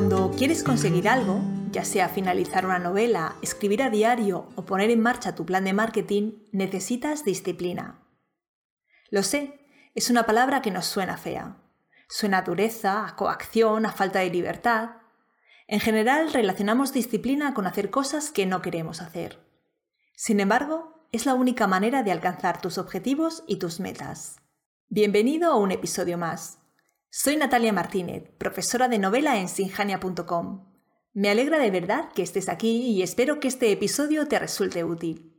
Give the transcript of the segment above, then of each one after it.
Cuando quieres conseguir algo, ya sea finalizar una novela, escribir a diario o poner en marcha tu plan de marketing, necesitas disciplina. Lo sé, es una palabra que nos suena fea. Suena a dureza, a coacción, a falta de libertad. En general relacionamos disciplina con hacer cosas que no queremos hacer. Sin embargo, es la única manera de alcanzar tus objetivos y tus metas. Bienvenido a un episodio más. Soy Natalia Martínez, profesora de novela en sinjania.com. Me alegra de verdad que estés aquí y espero que este episodio te resulte útil.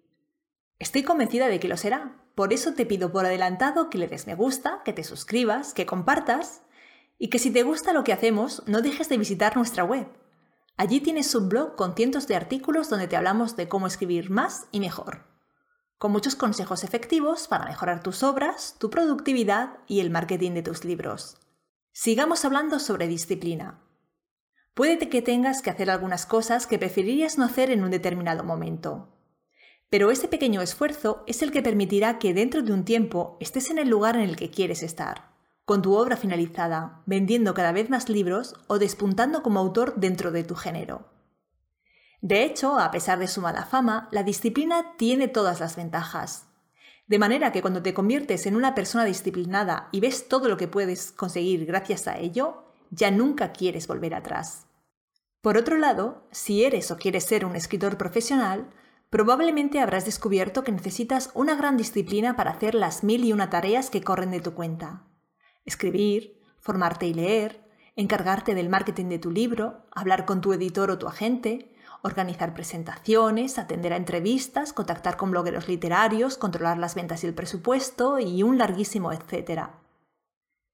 Estoy convencida de que lo será, por eso te pido por adelantado que le des me gusta, que te suscribas, que compartas y que si te gusta lo que hacemos no dejes de visitar nuestra web. Allí tienes un blog con cientos de artículos donde te hablamos de cómo escribir más y mejor, con muchos consejos efectivos para mejorar tus obras, tu productividad y el marketing de tus libros. Sigamos hablando sobre disciplina. Puede que tengas que hacer algunas cosas que preferirías no hacer en un determinado momento. Pero ese pequeño esfuerzo es el que permitirá que dentro de un tiempo estés en el lugar en el que quieres estar, con tu obra finalizada, vendiendo cada vez más libros o despuntando como autor dentro de tu género. De hecho, a pesar de su mala fama, la disciplina tiene todas las ventajas. De manera que cuando te conviertes en una persona disciplinada y ves todo lo que puedes conseguir gracias a ello, ya nunca quieres volver atrás. Por otro lado, si eres o quieres ser un escritor profesional, probablemente habrás descubierto que necesitas una gran disciplina para hacer las mil y una tareas que corren de tu cuenta. Escribir, formarte y leer, encargarte del marketing de tu libro, hablar con tu editor o tu agente, organizar presentaciones, atender a entrevistas, contactar con blogueros literarios, controlar las ventas y el presupuesto y un larguísimo etcétera.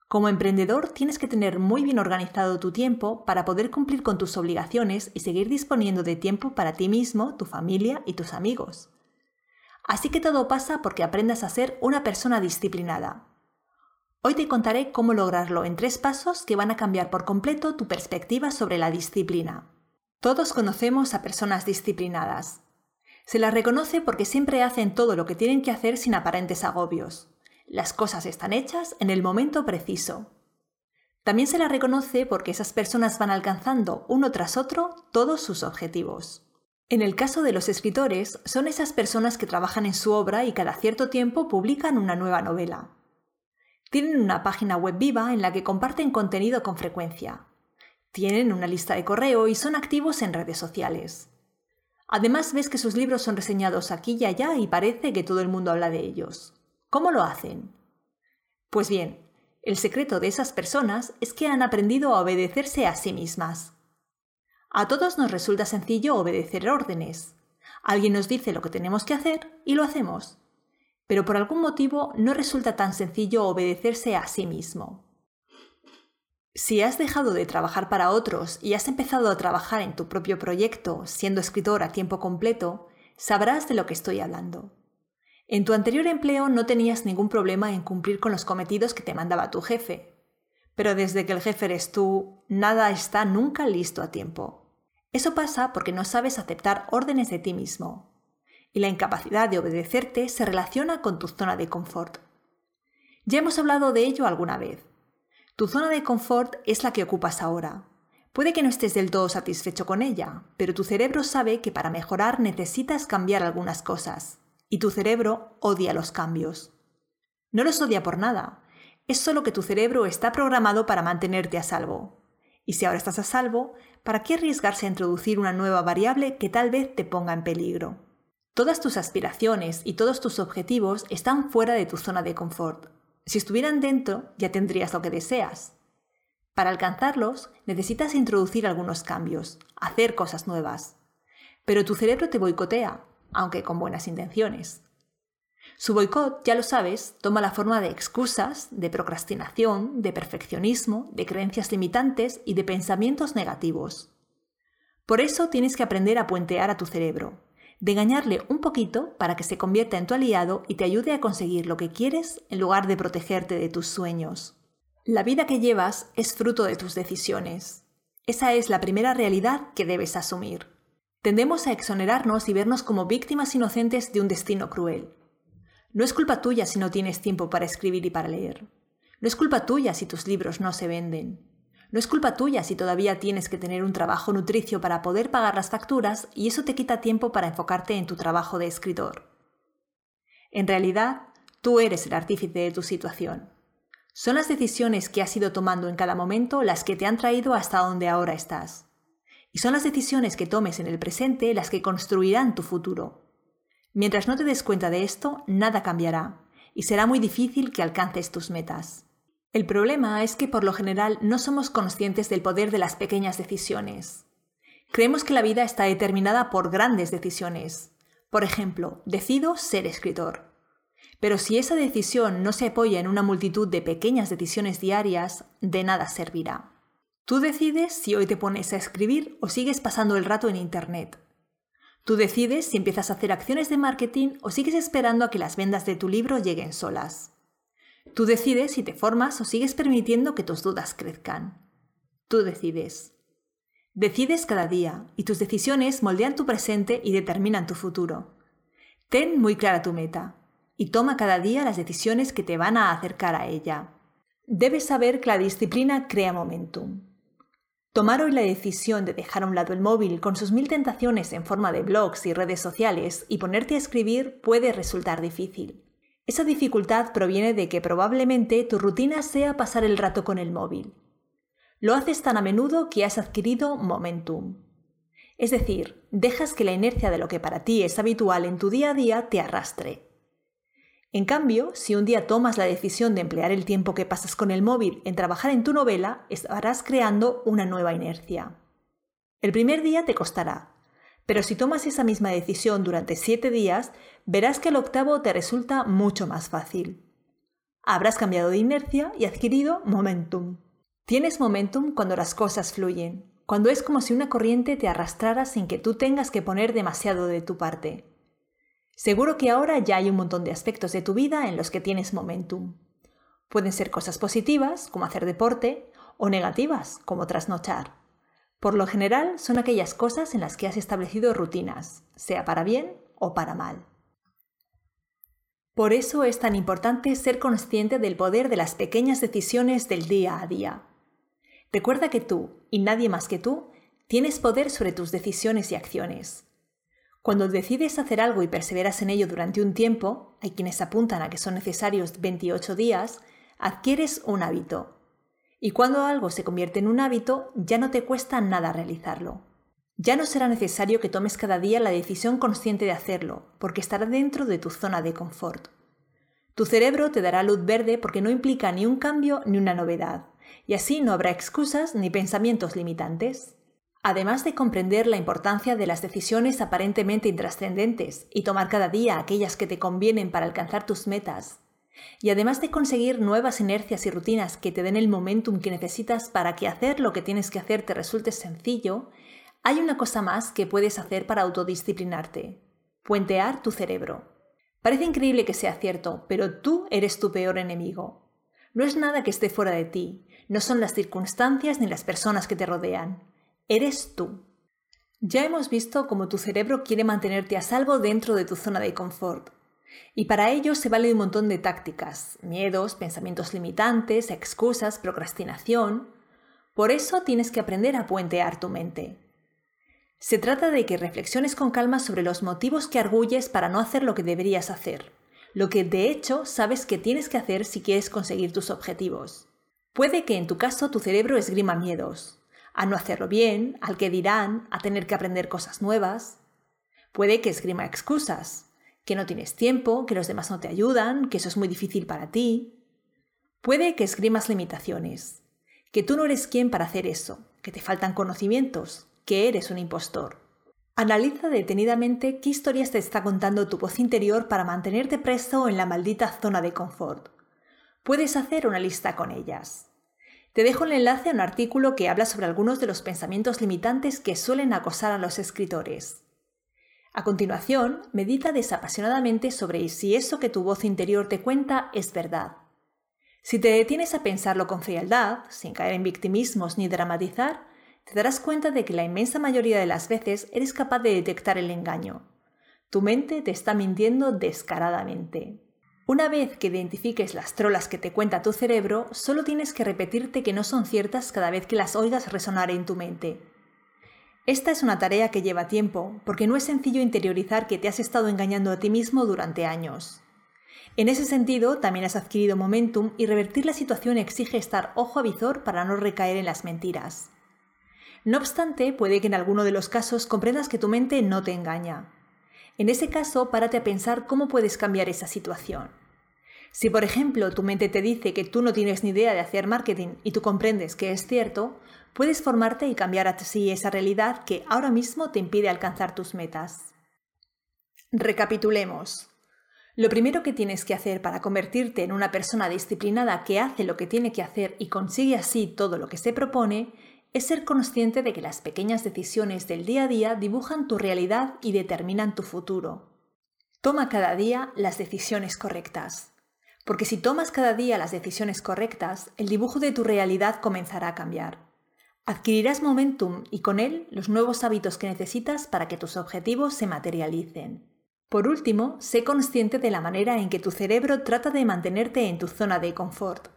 Como emprendedor tienes que tener muy bien organizado tu tiempo para poder cumplir con tus obligaciones y seguir disponiendo de tiempo para ti mismo, tu familia y tus amigos. Así que todo pasa porque aprendas a ser una persona disciplinada. Hoy te contaré cómo lograrlo en tres pasos que van a cambiar por completo tu perspectiva sobre la disciplina. Todos conocemos a personas disciplinadas. Se las reconoce porque siempre hacen todo lo que tienen que hacer sin aparentes agobios. Las cosas están hechas en el momento preciso. También se la reconoce porque esas personas van alcanzando uno tras otro todos sus objetivos. En el caso de los escritores, son esas personas que trabajan en su obra y cada cierto tiempo publican una nueva novela. Tienen una página web viva en la que comparten contenido con frecuencia. Tienen una lista de correo y son activos en redes sociales. Además ves que sus libros son reseñados aquí y allá y parece que todo el mundo habla de ellos. ¿Cómo lo hacen? Pues bien, el secreto de esas personas es que han aprendido a obedecerse a sí mismas. A todos nos resulta sencillo obedecer órdenes. Alguien nos dice lo que tenemos que hacer y lo hacemos. Pero por algún motivo no resulta tan sencillo obedecerse a sí mismo. Si has dejado de trabajar para otros y has empezado a trabajar en tu propio proyecto siendo escritor a tiempo completo, sabrás de lo que estoy hablando. En tu anterior empleo no tenías ningún problema en cumplir con los cometidos que te mandaba tu jefe. Pero desde que el jefe eres tú, nada está nunca listo a tiempo. Eso pasa porque no sabes aceptar órdenes de ti mismo. Y la incapacidad de obedecerte se relaciona con tu zona de confort. Ya hemos hablado de ello alguna vez. Tu zona de confort es la que ocupas ahora. Puede que no estés del todo satisfecho con ella, pero tu cerebro sabe que para mejorar necesitas cambiar algunas cosas y tu cerebro odia los cambios. No los odia por nada, es solo que tu cerebro está programado para mantenerte a salvo. Y si ahora estás a salvo, ¿para qué arriesgarse a introducir una nueva variable que tal vez te ponga en peligro? Todas tus aspiraciones y todos tus objetivos están fuera de tu zona de confort. Si estuvieran dentro, ya tendrías lo que deseas. Para alcanzarlos, necesitas introducir algunos cambios, hacer cosas nuevas. Pero tu cerebro te boicotea, aunque con buenas intenciones. Su boicot, ya lo sabes, toma la forma de excusas, de procrastinación, de perfeccionismo, de creencias limitantes y de pensamientos negativos. Por eso tienes que aprender a puentear a tu cerebro, de engañarle un poquito para que se convierta en tu aliado y te ayude a conseguir lo que quieres en lugar de protegerte de tus sueños. La vida que llevas es fruto de tus decisiones. Esa es la primera realidad que debes asumir. Tendemos a exonerarnos y vernos como víctimas inocentes de un destino cruel. No es culpa tuya si no tienes tiempo para escribir y para leer. No es culpa tuya si tus libros no se venden. No es culpa tuya si todavía tienes que tener un trabajo nutricio para poder pagar las facturas y eso te quita tiempo para enfocarte en tu trabajo de escritor. En realidad, tú eres el artífice de tu situación. Son las decisiones que has ido tomando en cada momento las que te han traído hasta donde ahora estás. Y son las decisiones que tomes en el presente las que construirán tu futuro. Mientras no te des cuenta de esto, nada cambiará, y será muy difícil que alcances tus metas. El problema es que por lo general no somos conscientes del poder de las pequeñas decisiones. Creemos que la vida está determinada por grandes decisiones. Por ejemplo, decido ser escritor. Pero si esa decisión no se apoya en una multitud de pequeñas decisiones diarias, de nada servirá. Tú decides si hoy te pones a escribir o sigues pasando el rato en Internet. Tú decides si empiezas a hacer acciones de marketing o sigues esperando a que las vendas de tu libro lleguen solas. Tú decides si te formas o sigues permitiendo que tus dudas crezcan. Tú decides. Decides cada día y tus decisiones moldean tu presente y determinan tu futuro. Ten muy clara tu meta y toma cada día las decisiones que te van a acercar a ella. Debes saber que la disciplina crea momentum. Tomar hoy la decisión de dejar a un lado el móvil con sus mil tentaciones en forma de blogs y redes sociales y ponerte a escribir puede resultar difícil. Esa dificultad proviene de que probablemente tu rutina sea pasar el rato con el móvil. Lo haces tan a menudo que has adquirido momentum. Es decir, dejas que la inercia de lo que para ti es habitual en tu día a día te arrastre. En cambio, si un día tomas la decisión de emplear el tiempo que pasas con el móvil en trabajar en tu novela, estarás creando una nueva inercia. El primer día te costará, pero si tomas esa misma decisión durante siete días, verás que el octavo te resulta mucho más fácil. Habrás cambiado de inercia y adquirido momentum. Tienes momentum cuando las cosas fluyen, cuando es como si una corriente te arrastrara sin que tú tengas que poner demasiado de tu parte. Seguro que ahora ya hay un montón de aspectos de tu vida en los que tienes momentum. Pueden ser cosas positivas, como hacer deporte, o negativas, como trasnochar. Por lo general son aquellas cosas en las que has establecido rutinas, sea para bien o para mal. Por eso es tan importante ser consciente del poder de las pequeñas decisiones del día a día. Recuerda que tú, y nadie más que tú, tienes poder sobre tus decisiones y acciones. Cuando decides hacer algo y perseveras en ello durante un tiempo, hay quienes apuntan a que son necesarios 28 días, adquieres un hábito, y cuando algo se convierte en un hábito, ya no te cuesta nada realizarlo. Ya no será necesario que tomes cada día la decisión consciente de hacerlo, porque estará dentro de tu zona de confort. Tu cerebro te dará luz verde porque no implica ni un cambio ni una novedad, y así no habrá excusas ni pensamientos limitantes. Además de comprender la importancia de las decisiones aparentemente intrascendentes y tomar cada día aquellas que te convienen para alcanzar tus metas, y además de conseguir nuevas inercias y rutinas que te den el momentum que necesitas para que hacer lo que tienes que hacer te resulte sencillo, hay una cosa más que puedes hacer para autodisciplinarte. Puentear tu cerebro. Parece increíble que sea cierto, pero tú eres tu peor enemigo. No es nada que esté fuera de ti, no son las circunstancias ni las personas que te rodean. Eres tú. Ya hemos visto cómo tu cerebro quiere mantenerte a salvo dentro de tu zona de confort y para ello se vale un montón de tácticas, miedos, pensamientos limitantes, excusas, procrastinación. Por eso tienes que aprender a puentear tu mente. Se trata de que reflexiones con calma sobre los motivos que arguyes para no hacer lo que deberías hacer, lo que de hecho sabes que tienes que hacer si quieres conseguir tus objetivos. Puede que en tu caso tu cerebro esgrima miedos, a no hacerlo bien, al que dirán, a tener que aprender cosas nuevas. Puede que esgrima excusas, que no tienes tiempo, que los demás no te ayudan, que eso es muy difícil para ti. Puede que esgrimas limitaciones, que tú no eres quien para hacer eso, que te faltan conocimientos, que eres un impostor. Analiza detenidamente qué historias te está contando tu voz interior para mantenerte presto en la maldita zona de confort. Puedes hacer una lista con ellas. Te dejo el enlace a un artículo que habla sobre algunos de los pensamientos limitantes que suelen acosar a los escritores. A continuación, medita desapasionadamente sobre si eso que tu voz interior te cuenta es verdad. Si te detienes a pensarlo con frialdad, sin caer en victimismos ni dramatizar, te darás cuenta de que la inmensa mayoría de las veces eres capaz de detectar el engaño. Tu mente te está mintiendo descaradamente. Una vez que identifiques las trolas que te cuenta tu cerebro, solo tienes que repetirte que no son ciertas cada vez que las oigas resonar en tu mente. Esta es una tarea que lleva tiempo, porque no es sencillo interiorizar que te has estado engañando a ti mismo durante años. En ese sentido, también has adquirido momentum y revertir la situación exige estar ojo a visor para no recaer en las mentiras. No obstante, puede que en alguno de los casos comprendas que tu mente no te engaña. En ese caso, párate a pensar cómo puedes cambiar esa situación. Si, por ejemplo, tu mente te dice que tú no tienes ni idea de hacer marketing y tú comprendes que es cierto, puedes formarte y cambiar así esa realidad que ahora mismo te impide alcanzar tus metas. Recapitulemos. Lo primero que tienes que hacer para convertirte en una persona disciplinada que hace lo que tiene que hacer y consigue así todo lo que se propone es ser consciente de que las pequeñas decisiones del día a día dibujan tu realidad y determinan tu futuro. Toma cada día las decisiones correctas. Porque si tomas cada día las decisiones correctas, el dibujo de tu realidad comenzará a cambiar. Adquirirás momentum y con él los nuevos hábitos que necesitas para que tus objetivos se materialicen. Por último, sé consciente de la manera en que tu cerebro trata de mantenerte en tu zona de confort.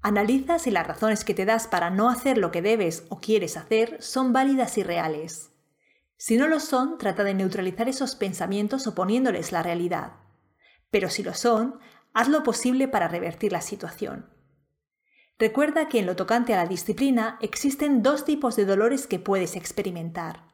Analiza si las razones que te das para no hacer lo que debes o quieres hacer son válidas y reales. Si no lo son, trata de neutralizar esos pensamientos oponiéndoles la realidad. Pero si lo son, haz lo posible para revertir la situación. Recuerda que en lo tocante a la disciplina existen dos tipos de dolores que puedes experimentar.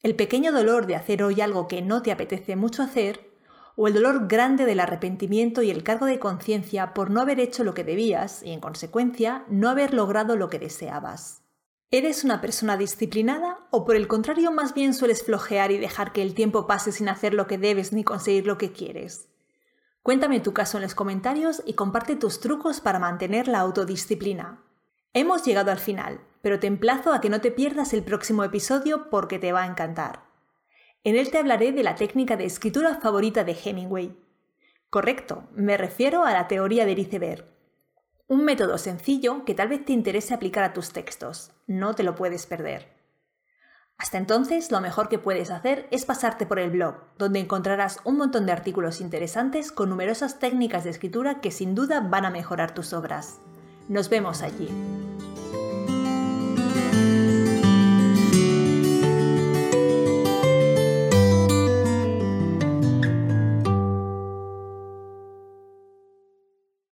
El pequeño dolor de hacer hoy algo que no te apetece mucho hacer o el dolor grande del arrepentimiento y el cargo de conciencia por no haber hecho lo que debías y, en consecuencia, no haber logrado lo que deseabas. ¿Eres una persona disciplinada o por el contrario más bien sueles flojear y dejar que el tiempo pase sin hacer lo que debes ni conseguir lo que quieres? Cuéntame tu caso en los comentarios y comparte tus trucos para mantener la autodisciplina. Hemos llegado al final, pero te emplazo a que no te pierdas el próximo episodio porque te va a encantar. En él te hablaré de la técnica de escritura favorita de Hemingway. Correcto, me refiero a la teoría del iceberg. Un método sencillo que tal vez te interese aplicar a tus textos. No te lo puedes perder. Hasta entonces, lo mejor que puedes hacer es pasarte por el blog, donde encontrarás un montón de artículos interesantes con numerosas técnicas de escritura que sin duda van a mejorar tus obras. Nos vemos allí.